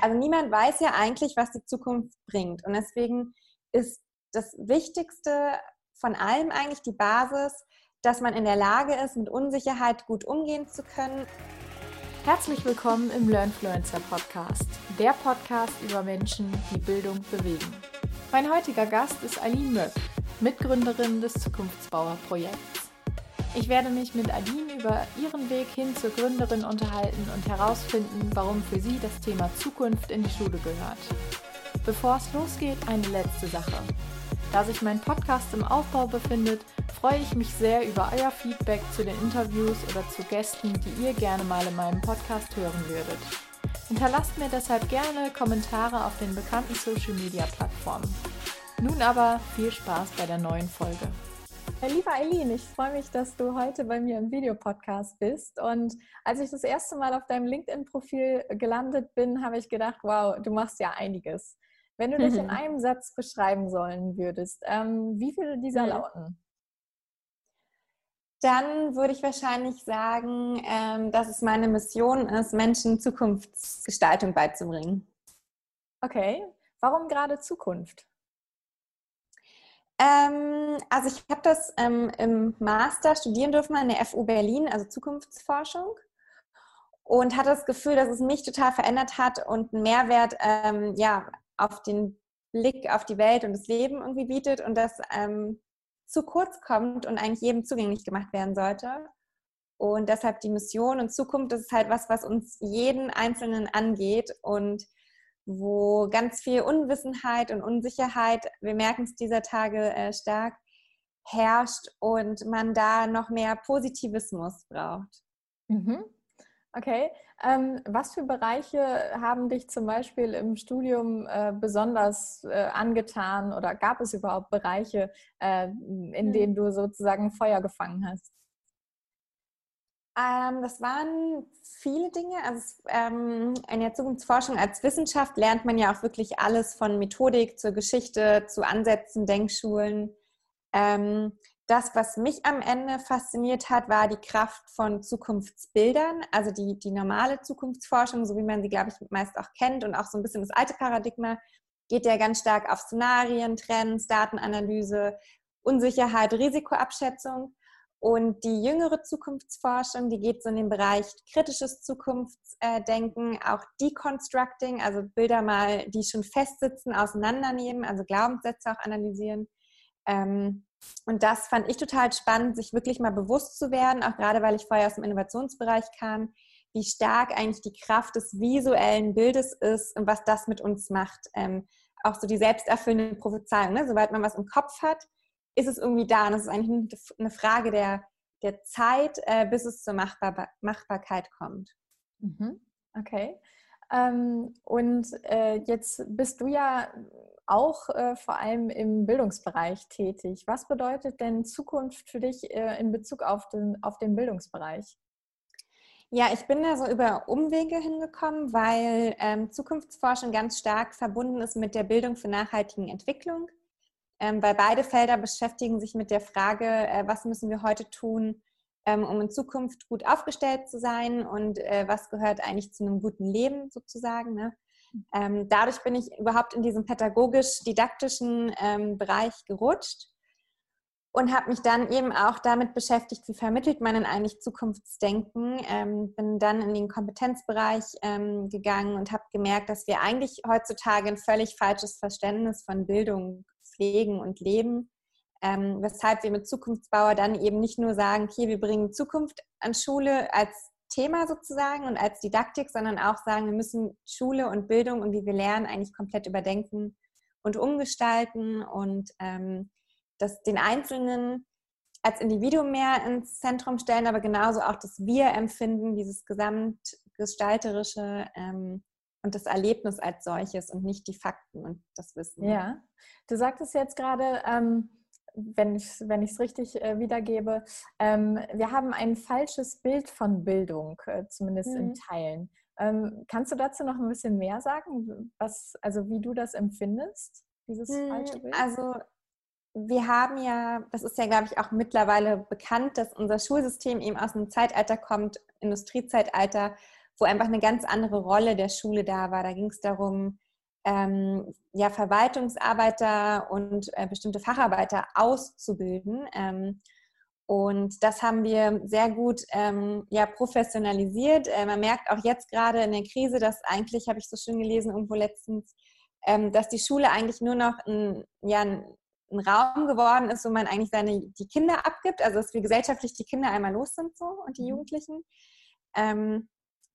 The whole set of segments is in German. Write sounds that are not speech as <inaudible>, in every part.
Also niemand weiß ja eigentlich, was die Zukunft bringt. Und deswegen ist das Wichtigste von allem eigentlich die Basis, dass man in der Lage ist, mit Unsicherheit gut umgehen zu können. Herzlich willkommen im Learnfluencer Podcast, der Podcast über Menschen, die Bildung bewegen. Mein heutiger Gast ist Aline Möck, Mitgründerin des Zukunftsbauer-Projekts. Ich werde mich mit Aline über ihren Weg hin zur Gründerin unterhalten und herausfinden, warum für sie das Thema Zukunft in die Schule gehört. Bevor es losgeht, eine letzte Sache. Da sich mein Podcast im Aufbau befindet, freue ich mich sehr über euer Feedback zu den Interviews oder zu Gästen, die ihr gerne mal in meinem Podcast hören würdet. Hinterlasst mir deshalb gerne Kommentare auf den bekannten Social-Media-Plattformen. Nun aber viel Spaß bei der neuen Folge. Liebe Eileen, ich freue mich, dass du heute bei mir im Videopodcast bist. Und als ich das erste Mal auf deinem LinkedIn-Profil gelandet bin, habe ich gedacht, wow, du machst ja einiges. Wenn du dich in einem Satz beschreiben sollen würdest, ähm, wie viele dieser mhm. lauten? Dann würde ich wahrscheinlich sagen, ähm, dass es meine Mission ist, Menschen Zukunftsgestaltung beizubringen. Okay, warum gerade Zukunft? Ähm, also ich habe das ähm, im Master studieren dürfen an der FU Berlin, also Zukunftsforschung. Und hatte das Gefühl, dass es mich total verändert hat und einen Mehrwert ähm, ja, auf den Blick auf die Welt und das Leben irgendwie bietet und das ähm, zu kurz kommt und eigentlich jedem zugänglich gemacht werden sollte. Und deshalb die Mission und Zukunft, das ist halt was, was uns jeden Einzelnen angeht. Und wo ganz viel Unwissenheit und Unsicherheit, wir merken es dieser Tage äh, stark, herrscht und man da noch mehr Positivismus braucht. Mhm. Okay. Ähm, was für Bereiche haben dich zum Beispiel im Studium äh, besonders äh, angetan oder gab es überhaupt Bereiche, äh, in mhm. denen du sozusagen Feuer gefangen hast? Ähm, das waren viele Dinge. Also ähm, in der Zukunftsforschung als Wissenschaft lernt man ja auch wirklich alles von Methodik zur Geschichte, zu Ansätzen, Denkschulen. Ähm, das, was mich am Ende fasziniert hat, war die Kraft von Zukunftsbildern, also die, die normale Zukunftsforschung, so wie man sie, glaube ich, meist auch kennt und auch so ein bisschen das alte Paradigma, geht ja ganz stark auf Szenarien, Trends, Datenanalyse, Unsicherheit, Risikoabschätzung. Und die jüngere Zukunftsforschung, die geht so in den Bereich kritisches Zukunftsdenken, auch Deconstructing, also Bilder mal, die schon festsitzen, auseinandernehmen, also Glaubenssätze auch analysieren. Ähm, und das fand ich total spannend, sich wirklich mal bewusst zu werden, auch gerade weil ich vorher aus dem Innovationsbereich kam, wie stark eigentlich die Kraft des visuellen Bildes ist und was das mit uns macht. Ähm, auch so die selbsterfüllende Prophezeiung. Ne? Sobald man was im Kopf hat, ist es irgendwie da. Und es ist eigentlich eine Frage der, der Zeit, äh, bis es zur Machbar Machbarkeit kommt. Mhm. Okay. Ähm, und äh, jetzt bist du ja auch äh, vor allem im Bildungsbereich tätig. Was bedeutet denn Zukunft für dich äh, in Bezug auf den, auf den Bildungsbereich? Ja, ich bin da so über Umwege hingekommen, weil ähm, Zukunftsforschung ganz stark verbunden ist mit der Bildung für nachhaltige Entwicklung weil beide Felder beschäftigen sich mit der Frage, äh, was müssen wir heute tun, ähm, um in Zukunft gut aufgestellt zu sein und äh, was gehört eigentlich zu einem guten Leben sozusagen. Ne? Ähm, dadurch bin ich überhaupt in diesen pädagogisch-didaktischen ähm, Bereich gerutscht und habe mich dann eben auch damit beschäftigt, wie vermittelt man denn eigentlich Zukunftsdenken. Ähm, bin dann in den Kompetenzbereich ähm, gegangen und habe gemerkt, dass wir eigentlich heutzutage ein völlig falsches Verständnis von Bildung pflegen und leben. Ähm, weshalb wir mit Zukunftsbauer dann eben nicht nur sagen, okay, wir bringen Zukunft an Schule als Thema sozusagen und als Didaktik, sondern auch sagen, wir müssen Schule und Bildung und wie wir lernen eigentlich komplett überdenken und umgestalten und ähm, das den Einzelnen als Individuum mehr ins Zentrum stellen, aber genauso auch das Wir-Empfinden, dieses gesamtgestalterische ähm, und das Erlebnis als solches und nicht die Fakten und das Wissen. Ja, du sagtest jetzt gerade, ähm, wenn ich es wenn richtig äh, wiedergebe, ähm, wir haben ein falsches Bild von Bildung, äh, zumindest mhm. in Teilen. Ähm, kannst du dazu noch ein bisschen mehr sagen, was, also wie du das empfindest, dieses mhm, falsche Bild? Also wir haben ja, das ist ja, glaube ich, auch mittlerweile bekannt, dass unser Schulsystem eben aus einem Zeitalter kommt, Industriezeitalter, wo einfach eine ganz andere Rolle der Schule da war. Da ging es darum, ähm, ja, Verwaltungsarbeiter und äh, bestimmte Facharbeiter auszubilden. Ähm, und das haben wir sehr gut ähm, ja, professionalisiert. Äh, man merkt auch jetzt gerade in der Krise, dass eigentlich, habe ich so schön gelesen, irgendwo letztens, ähm, dass die Schule eigentlich nur noch ein, ja, ein, ein, Raum geworden ist, wo man eigentlich seine, die Kinder abgibt. Also dass wir gesellschaftlich die Kinder einmal los sind so und die mhm. Jugendlichen. Ähm,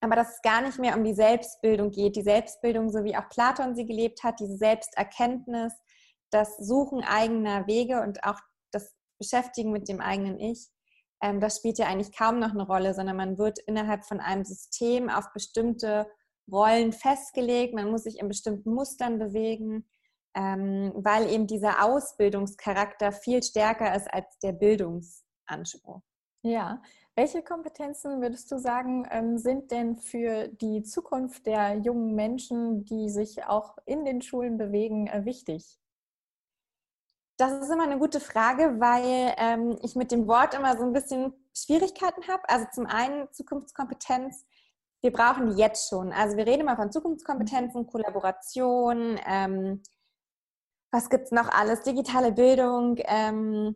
aber dass es gar nicht mehr um die Selbstbildung geht. Die Selbstbildung, so wie auch Platon sie gelebt hat, diese Selbsterkenntnis, das Suchen eigener Wege und auch das Beschäftigen mit dem eigenen Ich, ähm, das spielt ja eigentlich kaum noch eine Rolle, sondern man wird innerhalb von einem System auf bestimmte Rollen festgelegt, man muss sich in bestimmten Mustern bewegen, ähm, weil eben dieser Ausbildungscharakter viel stärker ist als der Bildungsanspruch. Ja, welche Kompetenzen würdest du sagen, ähm, sind denn für die Zukunft der jungen Menschen, die sich auch in den Schulen bewegen, äh, wichtig? Das ist immer eine gute Frage, weil ähm, ich mit dem Wort immer so ein bisschen Schwierigkeiten habe. Also zum einen Zukunftskompetenz. Wir brauchen die jetzt schon. Also wir reden immer von Zukunftskompetenzen, mhm. Kollaboration, ähm, was gibt es noch alles, digitale Bildung. Ähm,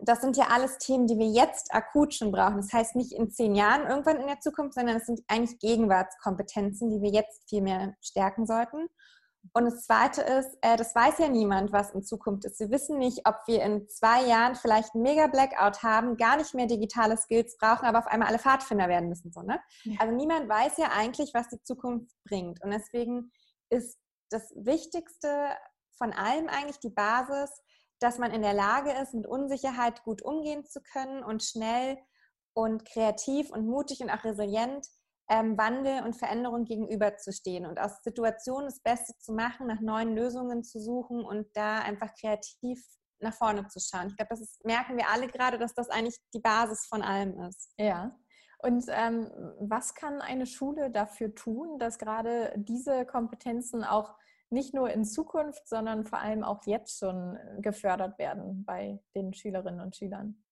das sind ja alles Themen, die wir jetzt akut schon brauchen. Das heißt nicht in zehn Jahren irgendwann in der Zukunft, sondern es sind eigentlich Gegenwartskompetenzen, die wir jetzt viel mehr stärken sollten. Und das Zweite ist, äh, das weiß ja niemand, was in Zukunft ist. Wir wissen nicht, ob wir in zwei Jahren vielleicht einen Mega-Blackout haben, gar nicht mehr digitale Skills brauchen, aber auf einmal alle Pfadfinder werden müssen. So, ne? Ja. Also niemand weiß ja eigentlich, was die Zukunft bringt. Und deswegen ist das Wichtigste von allem eigentlich die Basis, dass man in der Lage ist, mit Unsicherheit gut umgehen zu können und schnell und kreativ und mutig und auch resilient ähm, Wandel und Veränderung gegenüberzustehen und aus Situationen das Beste zu machen, nach neuen Lösungen zu suchen und da einfach kreativ nach vorne zu schauen. Ich glaube, das ist, merken wir alle gerade, dass das eigentlich die Basis von allem ist. Ja. Und ähm, was kann eine Schule dafür tun, dass gerade diese Kompetenzen auch nicht nur in Zukunft, sondern vor allem auch jetzt schon gefördert werden bei den Schülerinnen und Schülern?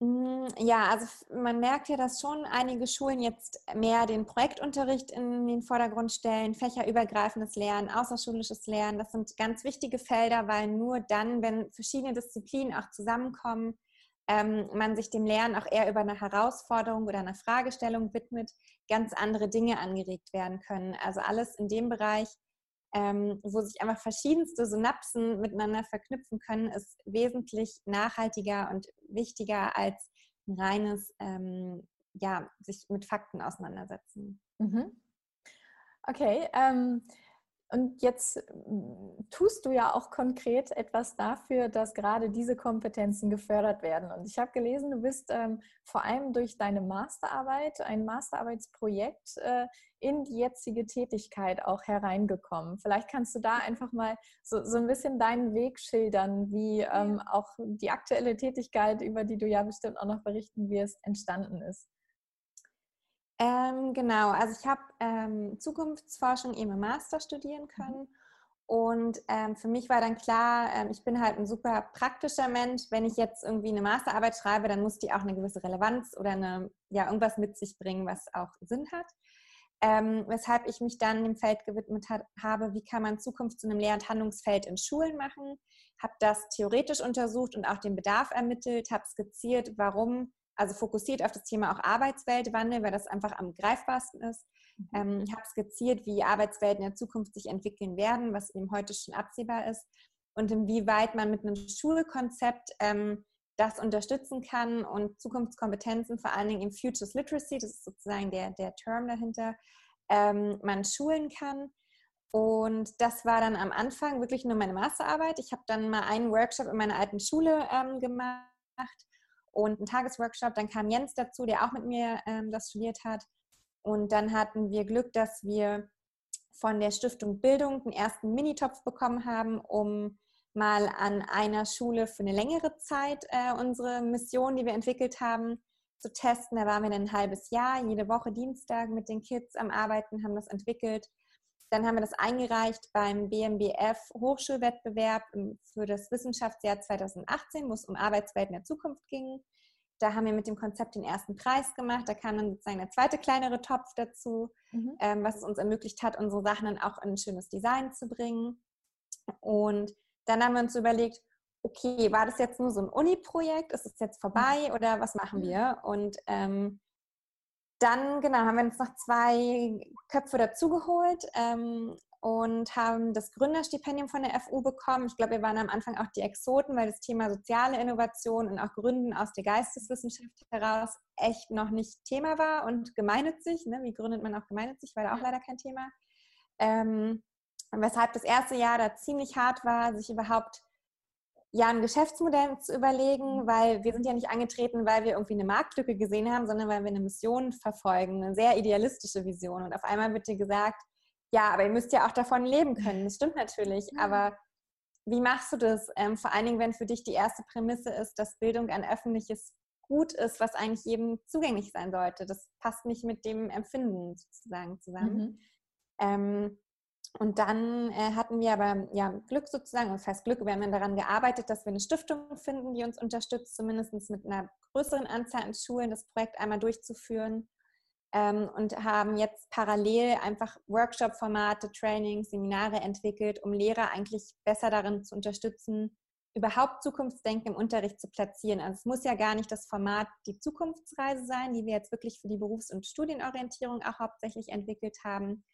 Hm, ja, also man merkt ja, dass schon einige Schulen jetzt mehr den Projektunterricht in den Vordergrund stellen, fächerübergreifendes Lernen, außerschulisches Lernen. Das sind ganz wichtige Felder, weil nur dann, wenn verschiedene Disziplinen auch zusammenkommen, ähm, man sich dem Lernen auch eher über eine Herausforderung oder eine Fragestellung widmet, ganz andere Dinge angeregt werden können. Also alles in dem Bereich, ähm, wo sich einfach verschiedenste Synapsen miteinander verknüpfen können, ist wesentlich nachhaltiger und wichtiger als ein reines, ähm, ja, sich mit Fakten auseinandersetzen. Mhm. Okay, ähm, und jetzt hm, tust du ja auch konkret etwas dafür, dass gerade diese Kompetenzen gefördert werden. Und ich habe gelesen, du bist ähm, vor allem durch deine Masterarbeit, ein Masterarbeitsprojekt, äh, in die jetzige Tätigkeit auch hereingekommen. Vielleicht kannst du da einfach mal so, so ein bisschen deinen Weg schildern, wie ähm, auch die aktuelle Tätigkeit, über die du ja bestimmt auch noch berichten wirst, entstanden ist. Ähm, genau, also ich habe ähm, Zukunftsforschung eben im Master studieren mhm. können. Mhm. Und ähm, für mich war dann klar, ähm, ich bin halt ein super praktischer Mensch. Wenn ich jetzt irgendwie eine Masterarbeit schreibe, dann muss die auch eine gewisse Relevanz oder eine, ja, irgendwas mit sich bringen, was auch Sinn hat. Ähm, weshalb ich mich dann dem Feld gewidmet hat, habe, wie kann man Zukunft zu einem Lehr- und Handlungsfeld in Schulen machen. Habe das theoretisch untersucht und auch den Bedarf ermittelt, habe skizziert, warum also fokussiert auf das Thema auch Arbeitsweltwandel, weil das einfach am greifbarsten ist. Mhm. Ähm, ich habe skizziert, wie Arbeitswelten in der Zukunft sich entwickeln werden, was eben heute schon absehbar ist und inwieweit man mit einem Schulkonzept ähm, das unterstützen kann und Zukunftskompetenzen, vor allen Dingen im Futures Literacy, das ist sozusagen der, der Term dahinter, ähm, man schulen kann. Und das war dann am Anfang wirklich nur meine Masterarbeit. Ich habe dann mal einen Workshop in meiner alten Schule ähm, gemacht und einen Tagesworkshop. Dann kam Jens dazu, der auch mit mir ähm, das studiert hat. Und dann hatten wir Glück, dass wir von der Stiftung Bildung einen ersten Minitopf bekommen haben, um mal an einer Schule für eine längere Zeit äh, unsere Mission, die wir entwickelt haben, zu testen. Da waren wir ein halbes Jahr, jede Woche Dienstag mit den Kids am Arbeiten, haben das entwickelt. Dann haben wir das eingereicht beim BMBF Hochschulwettbewerb für das Wissenschaftsjahr 2018, wo es um Arbeitswelten der Zukunft ging. Da haben wir mit dem Konzept den ersten Preis gemacht. Da kam dann sozusagen der zweite kleinere Topf dazu, mhm. ähm, was es uns ermöglicht hat, unsere Sachen dann auch in ein schönes Design zu bringen. Und dann haben wir uns überlegt, okay, war das jetzt nur so ein Uni-Projekt? Ist es jetzt vorbei oder was machen wir? Und ähm, dann, genau, haben wir uns noch zwei Köpfe dazugeholt ähm, und haben das Gründerstipendium von der FU bekommen. Ich glaube, wir waren am Anfang auch die Exoten, weil das Thema soziale Innovation und auch Gründen aus der Geisteswissenschaft heraus echt noch nicht Thema war und gemeinnützig. Ne? Wie gründet man auch gemeinnützig? War da auch leider kein Thema. Ähm, weshalb das erste Jahr da ziemlich hart war, sich überhaupt ja ein Geschäftsmodell zu überlegen, mhm. weil wir sind ja nicht angetreten, weil wir irgendwie eine Marktlücke gesehen haben, sondern weil wir eine Mission verfolgen, eine sehr idealistische Vision. Und auf einmal wird dir gesagt, ja, aber ihr müsst ja auch davon leben können. Das stimmt natürlich, ja. aber wie machst du das? Ähm, vor allen Dingen, wenn für dich die erste Prämisse ist, dass Bildung ein öffentliches Gut ist, was eigentlich jedem zugänglich sein sollte. Das passt nicht mit dem Empfinden sozusagen zusammen. Mhm. Ähm, und dann äh, hatten wir aber ja, Glück sozusagen, und fast Glück, wir haben dann daran gearbeitet, dass wir eine Stiftung finden, die uns unterstützt, zumindest mit einer größeren Anzahl an Schulen das Projekt einmal durchzuführen. Ähm, und haben jetzt parallel einfach Workshop-Formate, Trainings, Seminare entwickelt, um Lehrer eigentlich besser darin zu unterstützen, überhaupt Zukunftsdenken im Unterricht zu platzieren. Also es muss ja gar nicht das Format die Zukunftsreise sein, die wir jetzt wirklich für die Berufs- und Studienorientierung auch hauptsächlich entwickelt haben,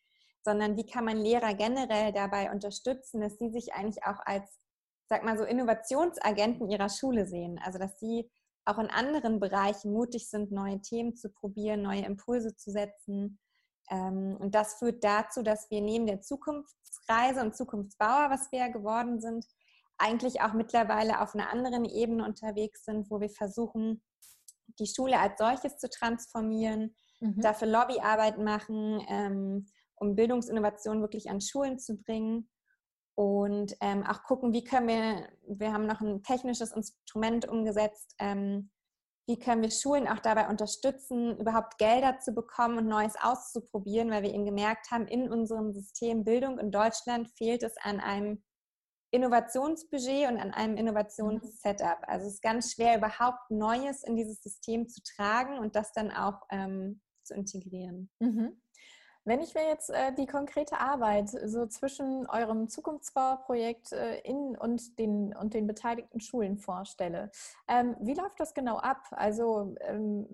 sondern wie kann man Lehrer generell dabei unterstützen, dass sie sich eigentlich auch als, sag mal so, Innovationsagenten ihrer Schule sehen. Also dass sie auch in anderen Bereichen mutig sind, neue Themen zu probieren, neue Impulse zu setzen. Ähm, und das führt dazu, dass wir neben der Zukunftsreise und Zukunftsbauer, was wir ja geworden sind, eigentlich auch mittlerweile auf einer anderen Ebene unterwegs sind, wo wir versuchen, die Schule als solches zu transformieren, mhm. dafür Lobbyarbeit machen, ähm, um Bildungsinnovationen wirklich an Schulen zu bringen und ähm, auch gucken, wie können wir, wir haben noch ein technisches Instrument umgesetzt, ähm, wie können wir Schulen auch dabei unterstützen, überhaupt Gelder zu bekommen und Neues auszuprobieren, weil wir eben gemerkt haben, in unserem System Bildung in Deutschland fehlt es an einem Innovationsbudget und an einem Innovationssetup. Also es ist ganz schwer, überhaupt Neues in dieses System zu tragen und das dann auch ähm, zu integrieren. Mhm. Wenn ich mir jetzt äh, die konkrete Arbeit so zwischen eurem Zukunftsbauprojekt äh, in und den, und den beteiligten Schulen vorstelle, ähm, wie läuft das genau ab? Also ähm,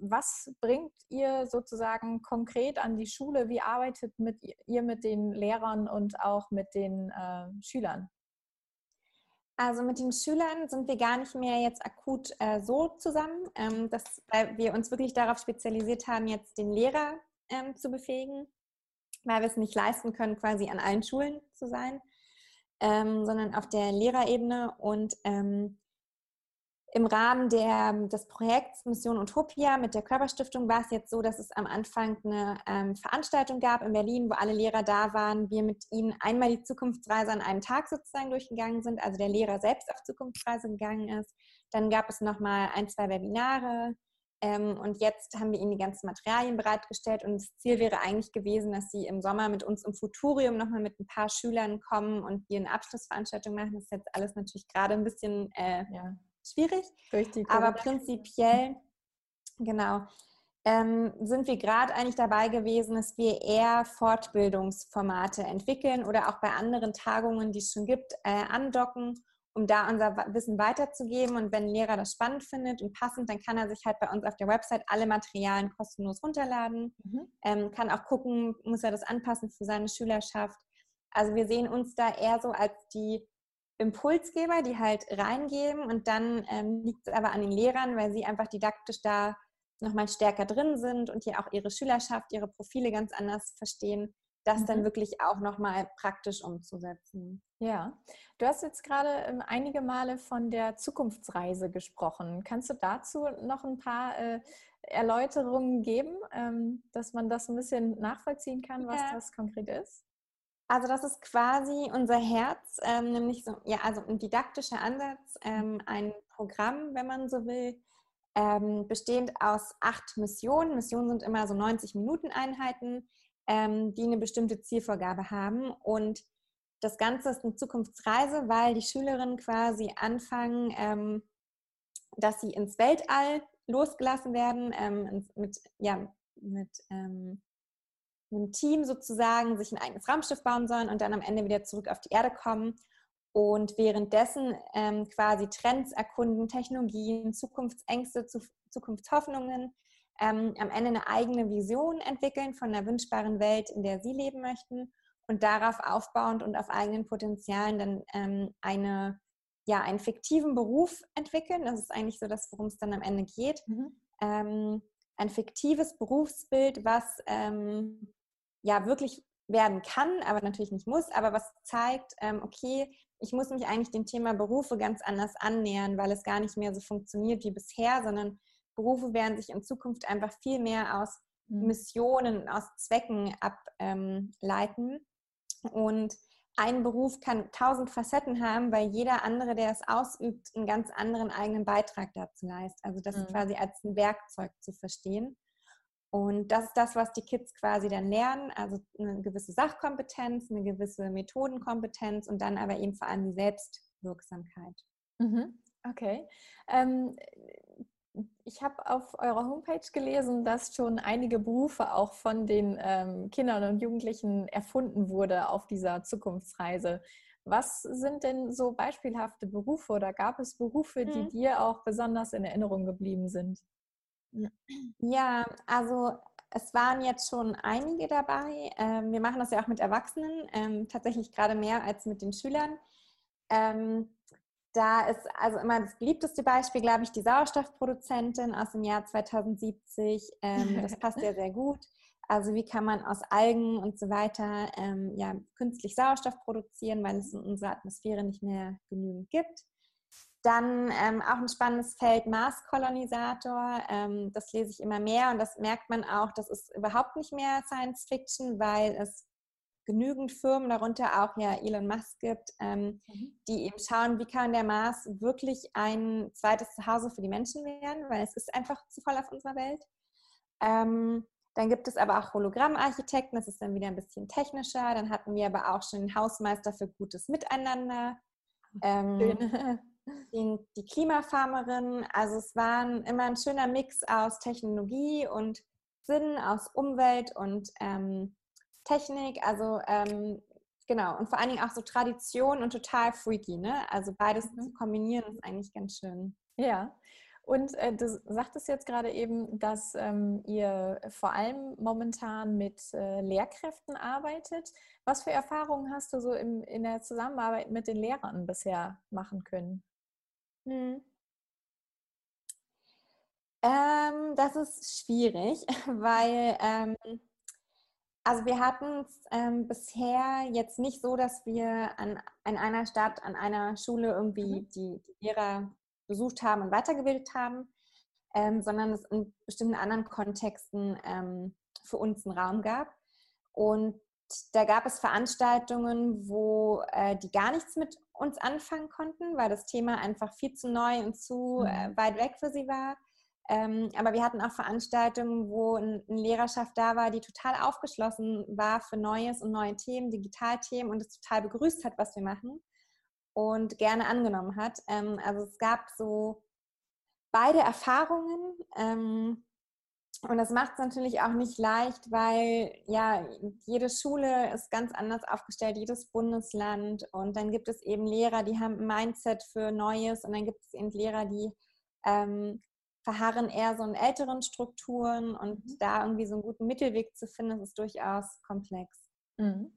was bringt ihr sozusagen konkret an die Schule? Wie arbeitet mit ihr mit den Lehrern und auch mit den äh, Schülern? Also mit den Schülern sind wir gar nicht mehr jetzt akut äh, so zusammen, ähm, dass, weil wir uns wirklich darauf spezialisiert haben, jetzt den Lehrer ähm, zu befähigen, weil wir es nicht leisten können, quasi an allen Schulen zu sein, ähm, sondern auf der Lehrerebene. Und ähm, im Rahmen der, des Projekts Mission Utopia mit der Körperstiftung war es jetzt so, dass es am Anfang eine ähm, Veranstaltung gab in Berlin, wo alle Lehrer da waren. Wir mit ihnen einmal die Zukunftsreise an einem Tag sozusagen durchgegangen sind, also der Lehrer selbst auf Zukunftsreise gegangen ist. Dann gab es nochmal ein, zwei Webinare, ähm, und jetzt haben wir ihnen die ganzen Materialien bereitgestellt und das Ziel wäre eigentlich gewesen, dass sie im Sommer mit uns im Futurium nochmal mit ein paar Schülern kommen und wir eine Abschlussveranstaltung machen. Das ist jetzt alles natürlich gerade ein bisschen äh, ja. schwierig, aber prinzipiell, genau, ähm, sind wir gerade eigentlich dabei gewesen, dass wir eher Fortbildungsformate entwickeln oder auch bei anderen Tagungen, die es schon gibt, äh, andocken um da unser Wissen weiterzugeben. Und wenn ein Lehrer das spannend findet und passend, dann kann er sich halt bei uns auf der Website alle Materialien kostenlos runterladen, mhm. ähm, kann auch gucken, muss er das anpassen für seine Schülerschaft. Also wir sehen uns da eher so als die Impulsgeber, die halt reingeben und dann ähm, liegt es aber an den Lehrern, weil sie einfach didaktisch da nochmal stärker drin sind und hier auch ihre Schülerschaft, ihre Profile ganz anders verstehen, das mhm. dann wirklich auch nochmal praktisch umzusetzen. Ja, du hast jetzt gerade ähm, einige Male von der Zukunftsreise gesprochen. Kannst du dazu noch ein paar äh, Erläuterungen geben, ähm, dass man das ein bisschen nachvollziehen kann, was ja. das konkret ist? Also das ist quasi unser Herz, ähm, nämlich so, ja, also ein didaktischer Ansatz, ähm, ein Programm, wenn man so will, ähm, bestehend aus acht Missionen. Missionen sind immer so 90 Minuten Einheiten, ähm, die eine bestimmte Zielvorgabe haben. Und das Ganze ist eine Zukunftsreise, weil die Schülerinnen quasi anfangen, ähm, dass sie ins Weltall losgelassen werden, ähm, mit, ja, mit ähm, einem Team sozusagen sich ein eigenes Raumschiff bauen sollen und dann am Ende wieder zurück auf die Erde kommen und währenddessen ähm, quasi Trends erkunden, Technologien, Zukunftsängste, Zukunftshoffnungen, ähm, am Ende eine eigene Vision entwickeln von einer wünschbaren Welt, in der sie leben möchten und darauf aufbauend und auf eigenen Potenzialen dann ähm, eine, ja, einen fiktiven Beruf entwickeln. Das ist eigentlich so das, worum es dann am Ende geht. Mhm. Ähm, ein fiktives Berufsbild, was ähm, ja wirklich werden kann, aber natürlich nicht muss, aber was zeigt, ähm, okay, ich muss mich eigentlich dem Thema Berufe ganz anders annähern, weil es gar nicht mehr so funktioniert wie bisher, sondern Berufe werden sich in Zukunft einfach viel mehr aus mhm. Missionen, aus Zwecken ableiten. Und ein Beruf kann tausend Facetten haben, weil jeder andere, der es ausübt, einen ganz anderen eigenen Beitrag dazu leistet. Also das mhm. quasi als ein Werkzeug zu verstehen. Und das ist das, was die Kids quasi dann lernen, also eine gewisse Sachkompetenz, eine gewisse Methodenkompetenz und dann aber eben vor allem die Selbstwirksamkeit. Mhm. Okay. Ähm, ich habe auf eurer Homepage gelesen, dass schon einige Berufe auch von den ähm, Kindern und Jugendlichen erfunden wurde auf dieser Zukunftsreise. Was sind denn so beispielhafte Berufe oder gab es Berufe, die mhm. dir auch besonders in Erinnerung geblieben sind? Ja, also es waren jetzt schon einige dabei. Ähm, wir machen das ja auch mit Erwachsenen, ähm, tatsächlich gerade mehr als mit den Schülern. Ähm, da ist also immer das beliebteste Beispiel, glaube ich, die Sauerstoffproduzentin aus dem Jahr 2070. Ähm, das <laughs> passt ja sehr gut. Also wie kann man aus Algen und so weiter ähm, ja, künstlich Sauerstoff produzieren, weil es in unserer Atmosphäre nicht mehr genügend gibt. Dann ähm, auch ein spannendes Feld Mars-Kolonisator. Ähm, das lese ich immer mehr und das merkt man auch, das ist überhaupt nicht mehr Science Fiction, weil es genügend Firmen, darunter auch ja Elon Musk gibt, ähm, mhm. die eben schauen, wie kann der Mars wirklich ein zweites Zuhause für die Menschen werden, weil es ist einfach zu voll auf unserer Welt. Ähm, dann gibt es aber auch Hologrammarchitekten, das ist dann wieder ein bisschen technischer. Dann hatten wir aber auch schon den Hausmeister für gutes Miteinander. Ähm, <laughs> die, die Klimafarmerin. Also es war immer ein schöner Mix aus Technologie und Sinn, aus Umwelt und ähm, Technik, also ähm, genau, und vor allen Dingen auch so Tradition und total freaky, ne? Also beides mhm. zu kombinieren ist eigentlich ganz schön. Ja. Und äh, du sagtest jetzt gerade eben, dass ähm, ihr vor allem momentan mit äh, Lehrkräften arbeitet. Was für Erfahrungen hast du so im, in der Zusammenarbeit mit den Lehrern bisher machen können? Hm. Ähm, das ist schwierig, <laughs> weil ähm, also wir hatten es ähm, bisher jetzt nicht so, dass wir an, an einer Stadt, an einer Schule irgendwie mhm. die, die, Lehrer besucht haben und weitergebildet haben, ähm, sondern es in bestimmten anderen Kontexten ähm, für uns einen Raum gab. Und da gab es Veranstaltungen, wo äh, die gar nichts mit uns anfangen konnten, weil das Thema einfach viel zu neu und zu äh, mhm. weit weg für sie war. Ähm, aber wir hatten auch Veranstaltungen, wo eine Lehrerschaft da war, die total aufgeschlossen war für Neues und neue Themen, Digitalthemen und es total begrüßt hat, was wir machen und gerne angenommen hat. Ähm, also es gab so beide Erfahrungen. Ähm, und das macht es natürlich auch nicht leicht, weil ja, jede Schule ist ganz anders aufgestellt, jedes Bundesland. Und dann gibt es eben Lehrer, die haben ein Mindset für Neues und dann gibt es eben Lehrer, die ähm, verharren eher so in älteren Strukturen und mhm. da irgendwie so einen guten Mittelweg zu finden, ist durchaus komplex. Mhm.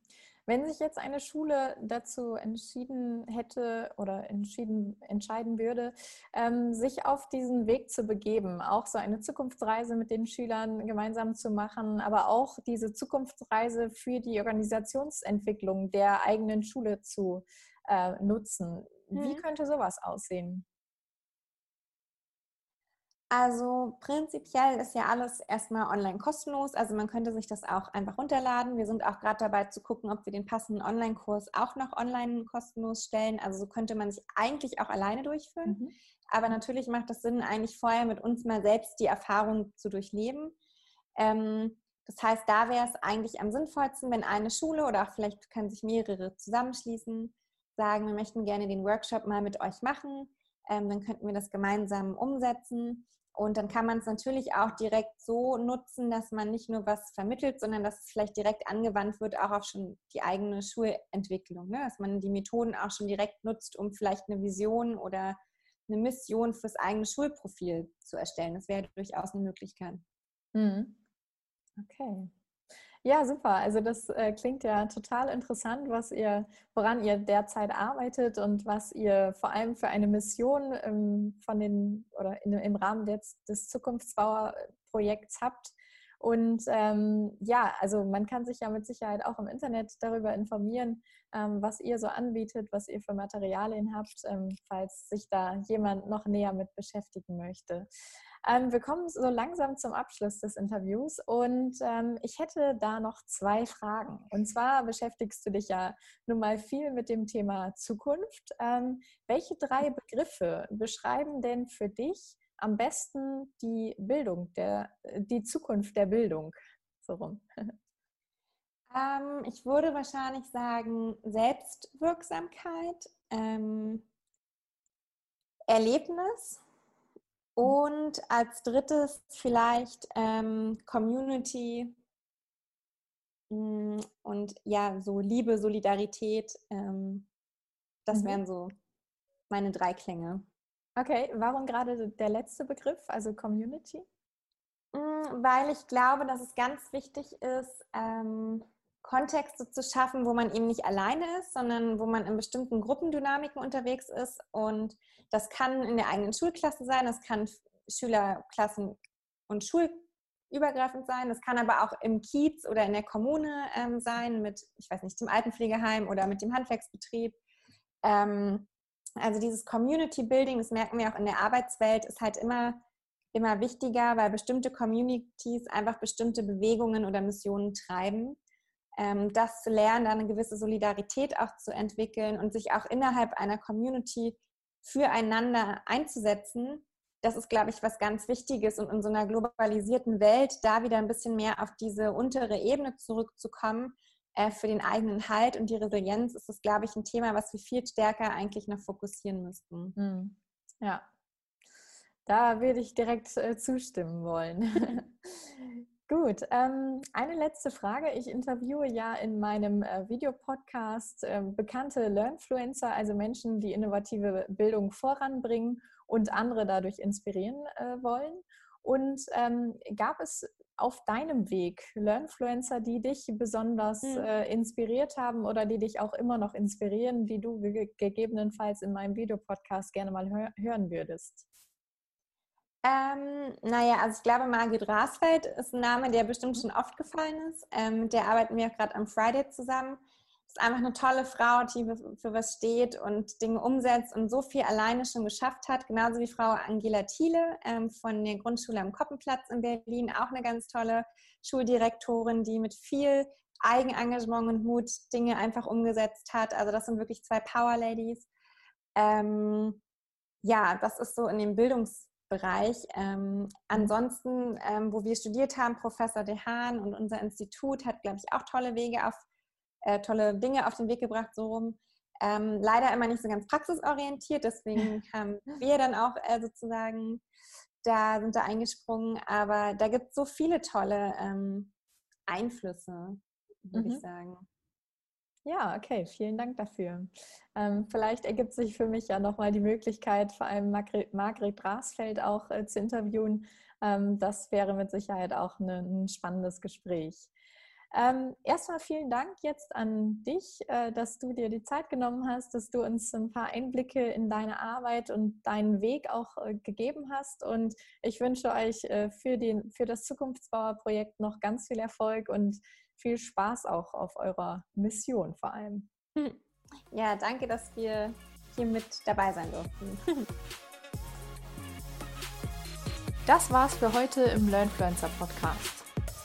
Wenn sich jetzt eine Schule dazu entschieden hätte oder entschieden, entscheiden würde, ähm, sich auf diesen Weg zu begeben, auch so eine Zukunftsreise mit den Schülern gemeinsam zu machen, aber auch diese Zukunftsreise für die Organisationsentwicklung der eigenen Schule zu äh, nutzen, mhm. wie könnte sowas aussehen? Also prinzipiell ist ja alles erstmal online kostenlos. Also man könnte sich das auch einfach runterladen. Wir sind auch gerade dabei zu gucken, ob wir den passenden Online-Kurs auch noch online kostenlos stellen. Also so könnte man sich eigentlich auch alleine durchführen. Mhm. Aber natürlich macht es Sinn, eigentlich vorher mit uns mal selbst die Erfahrung zu durchleben. Ähm, das heißt, da wäre es eigentlich am sinnvollsten, wenn eine Schule oder auch vielleicht können sich mehrere zusammenschließen, sagen, wir möchten gerne den Workshop mal mit euch machen ähm, dann könnten wir das gemeinsam umsetzen. Und dann kann man es natürlich auch direkt so nutzen, dass man nicht nur was vermittelt, sondern dass es vielleicht direkt angewandt wird, auch auf schon die eigene Schulentwicklung. Ne? Dass man die Methoden auch schon direkt nutzt, um vielleicht eine Vision oder eine Mission fürs eigene Schulprofil zu erstellen. Das wäre durchaus eine Möglichkeit. Mhm. Okay. Ja, super. Also das äh, klingt ja total interessant, was ihr, woran ihr derzeit arbeitet und was ihr vor allem für eine Mission ähm, von den oder in, im Rahmen des, des Zukunftsbauer-Projekts habt. Und ähm, ja, also man kann sich ja mit Sicherheit auch im Internet darüber informieren, ähm, was ihr so anbietet, was ihr für Materialien habt, ähm, falls sich da jemand noch näher mit beschäftigen möchte. Ähm, wir kommen so langsam zum Abschluss des Interviews und ähm, ich hätte da noch zwei Fragen. Und zwar beschäftigst du dich ja nun mal viel mit dem Thema Zukunft. Ähm, welche drei Begriffe beschreiben denn für dich am besten die Bildung, der, die Zukunft der Bildung? So rum. <laughs> Ähm, ich würde wahrscheinlich sagen Selbstwirksamkeit, ähm, Erlebnis und als drittes vielleicht ähm, Community mm, und ja, so Liebe, Solidarität. Ähm, das mhm. wären so meine drei Klänge. Okay, warum gerade der letzte Begriff, also Community? Mm, weil ich glaube, dass es ganz wichtig ist, ähm, Kontexte zu schaffen, wo man eben nicht alleine ist, sondern wo man in bestimmten Gruppendynamiken unterwegs ist. Und das kann in der eigenen Schulklasse sein, das kann Schülerklassen und schulübergreifend sein, das kann aber auch im Kiez oder in der Kommune ähm, sein, mit, ich weiß nicht, dem Altenpflegeheim oder mit dem Handwerksbetrieb. Ähm, also dieses Community Building, das merken wir auch in der Arbeitswelt, ist halt immer, immer wichtiger, weil bestimmte Communities einfach bestimmte Bewegungen oder Missionen treiben das zu lernen, da eine gewisse Solidarität auch zu entwickeln und sich auch innerhalb einer Community füreinander einzusetzen, das ist, glaube ich, was ganz Wichtiges und in so einer globalisierten Welt da wieder ein bisschen mehr auf diese untere Ebene zurückzukommen äh, für den eigenen Halt und die Resilienz ist das, glaube ich, ein Thema, was wir viel stärker eigentlich noch fokussieren müssten. Hm. Ja, da würde ich direkt äh, zustimmen wollen. <laughs> Gut, ähm, eine letzte Frage. Ich interviewe ja in meinem äh, Videopodcast äh, bekannte Learnfluencer, also Menschen, die innovative Bildung voranbringen und andere dadurch inspirieren äh, wollen. Und ähm, gab es auf deinem Weg Learnfluencer, die dich besonders mhm. inspiriert haben oder die dich auch immer noch inspirieren, die du ge gegebenenfalls in meinem Videopodcast gerne mal hör hören würdest? Ähm, naja, also ich glaube, Margit Rasfeld ist ein Name, der bestimmt schon oft gefallen ist. Ähm, mit der arbeiten wir auch gerade am Friday zusammen. Ist einfach eine tolle Frau, die für was steht und Dinge umsetzt und so viel alleine schon geschafft hat. Genauso wie Frau Angela Thiele ähm, von der Grundschule am Koppenplatz in Berlin, auch eine ganz tolle Schuldirektorin, die mit viel Eigenengagement und Mut Dinge einfach umgesetzt hat. Also das sind wirklich zwei Power Ladies. Ähm, ja, das ist so in dem Bildungs Bereich. Ähm, ansonsten, ähm, wo wir studiert haben, Professor Dehan und unser Institut hat, glaube ich, auch tolle Wege auf, äh, tolle Dinge auf den Weg gebracht, so rum. Ähm, leider immer nicht so ganz praxisorientiert, deswegen <laughs> haben wir dann auch äh, sozusagen da sind da eingesprungen. Aber da gibt es so viele tolle ähm, Einflüsse, würde mhm. ich sagen. Ja, okay, vielen Dank dafür. Ähm, vielleicht ergibt sich für mich ja nochmal die Möglichkeit, vor allem Margret, Margret Brasfeld auch äh, zu interviewen. Ähm, das wäre mit Sicherheit auch ne, ein spannendes Gespräch. Ähm, erstmal vielen Dank jetzt an dich, äh, dass du dir die Zeit genommen hast, dass du uns ein paar Einblicke in deine Arbeit und deinen Weg auch äh, gegeben hast. Und ich wünsche euch äh, für, den, für das Zukunftsbauerprojekt noch ganz viel Erfolg und viel Spaß auch auf eurer Mission vor allem. Hm. Ja, danke, dass wir hier mit dabei sein durften. <laughs> Das war's für heute im Learnfluencer Podcast.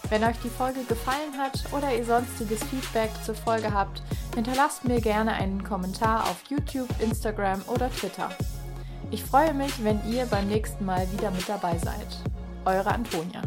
Wenn euch die Folge gefallen hat oder ihr sonstiges Feedback zur Folge habt, hinterlasst mir gerne einen Kommentar auf YouTube, Instagram oder Twitter. Ich freue mich, wenn ihr beim nächsten Mal wieder mit dabei seid. Eure Antonia.